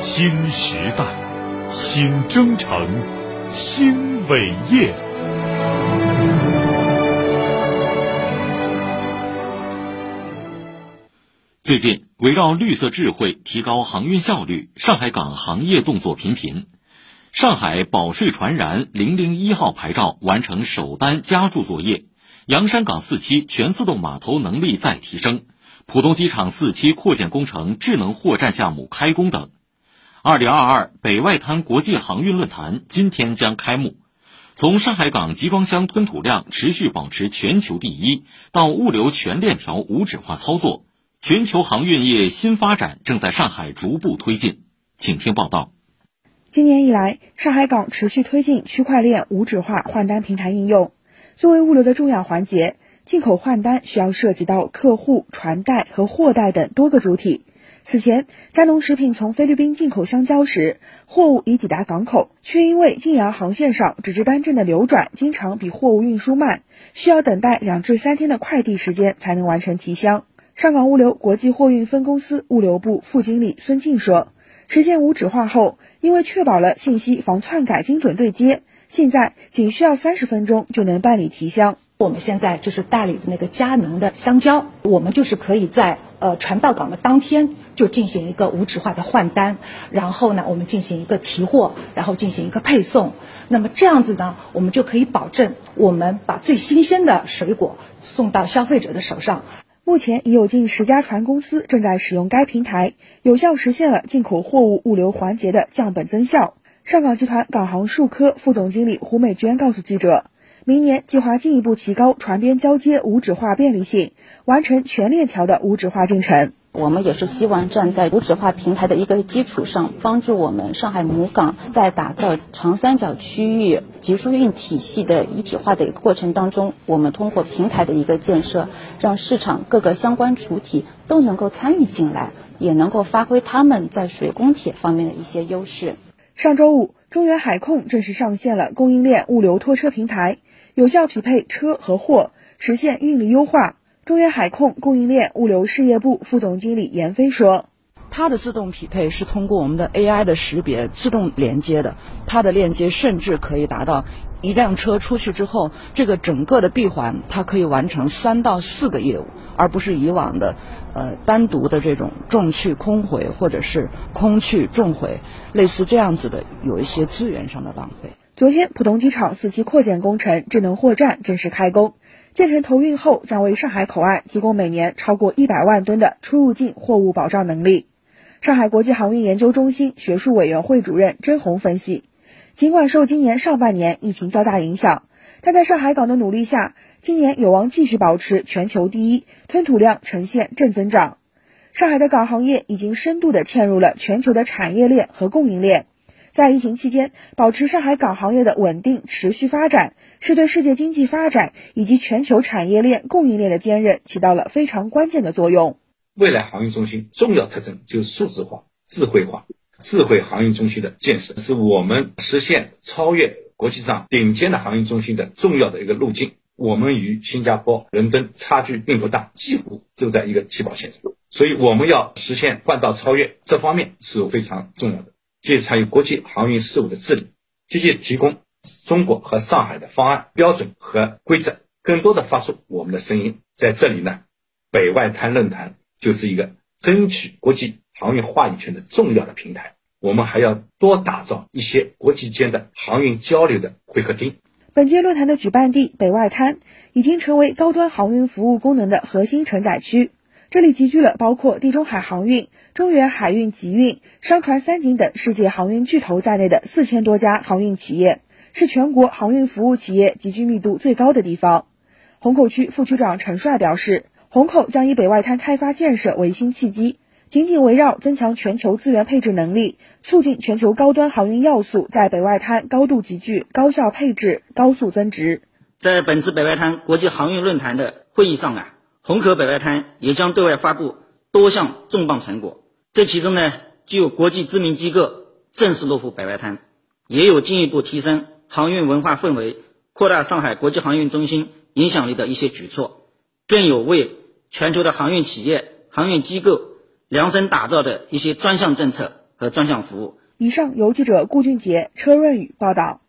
新时代，新征程，新伟业。最近，围绕绿色智慧提高航运效率，上海港行业动作频频。上海保税传燃零零一号牌照完成首单加注作业，洋山港四期全自动码头能力再提升，浦东机场四期扩建工程智能货站项目开工等。二零二二北外滩国际航运论坛今天将开幕。从上海港集装箱吞吐量持续保持全球第一，到物流全链条无纸化操作，全球航运业新发展正在上海逐步推进。请听报道。今年以来，上海港持续推进区块链无纸化换单平台应用。作为物流的重要环节，进口换单需要涉及到客户、传代和货代等多个主体。此前，佳农食品从菲律宾进口香蕉时，货物已抵达港口，却因为晋阳航线上纸质单证的流转经常比货物运输慢，需要等待两至三天的快递时间才能完成提箱。上港物流国际货运分公司物流部副经理孙静说。实现无纸化后，因为确保了信息防篡改精准对接，现在仅需要三十分钟就能办理提箱。我们现在就是代理的那个佳能的香蕉，我们就是可以在呃传到港的当天就进行一个无纸化的换单，然后呢，我们进行一个提货，然后进行一个配送。那么这样子呢，我们就可以保证我们把最新鲜的水果送到消费者的手上。目前已有近十家船公司正在使用该平台，有效实现了进口货物物流环节的降本增效。上港集团港航数科副总经理胡美娟告诉记者，明年计划进一步提高船边交接无纸化便利性，完成全链条的无纸化进程。我们也是希望站在无纸化平台的一个基础上，帮助我们上海母港在打造长三角区域集疏运体系的一体化的一个过程当中，我们通过平台的一个建设，让市场各个相关主体都能够参与进来，也能够发挥他们在水工铁方面的一些优势。上周五，中原海控正式上线了供应链物流拖车平台，有效匹配车和货，实现运力优化。中远海控供应链物流事业部副总经理严飞说：“它的自动匹配是通过我们的 AI 的识别自动连接的，它的链接甚至可以达到一辆车出去之后，这个整个的闭环它可以完成三到四个业务，而不是以往的，呃，单独的这种重去空回或者是空去重回，类似这样子的有一些资源上的浪费。”昨天，浦东机场四期扩建工程智能货站正式开工。建成投运后，将为上海口岸提供每年超过一百万吨的出入境货物保障能力。上海国际航运研究中心学术委员会主任甄红分析，尽管受今年上半年疫情较大影响，但在上海港的努力下，今年有望继续保持全球第一，吞吐量呈现正增长。上海的港行业已经深度的嵌入了全球的产业链和供应链。在疫情期间，保持上海港行业的稳定持续发展，是对世界经济发展以及全球产业链供应链的坚韧起到了非常关键的作用。未来航运中心重要特征就是数字化、智慧化。智慧航运中心的建设是我们实现超越国际上顶尖的航运中心的重要的一个路径。我们与新加坡、伦敦差距并不大，几乎就在一个起跑线上，所以我们要实现换道超越，这方面是非常重要的。积极参与国际航运事务的治理，积极提供中国和上海的方案、标准和规则，更多的发出我们的声音。在这里呢，北外滩论坛就是一个争取国际航运话语权的重要的平台。我们还要多打造一些国际间的航运交流的会客厅。本届论坛的举办地北外滩已经成为高端航运服务功能的核心承载区。这里集聚了包括地中海航运、中原海运集运、商船三井等世界航运巨头在内的四千多家航运企业，是全国航运服务企业集聚密度最高的地方。虹口区副区长陈帅表示，虹口将以北外滩开发建设为新契机，紧紧围绕增强全球资源配置能力，促进全球高端航运要素在北外滩高度集聚、高效配置、高速增值。在本次北外滩国际航运论坛的会议上啊。虹口北外滩也将对外发布多项重磅成果，这其中呢，既有国际知名机构正式落户北外滩，也有进一步提升航运文化氛围、扩大上海国际航运中心影响力的一些举措，更有为全球的航运企业、航运机构量身打造的一些专项政策，和专项服务。以上由记者顾俊杰、车润宇报道。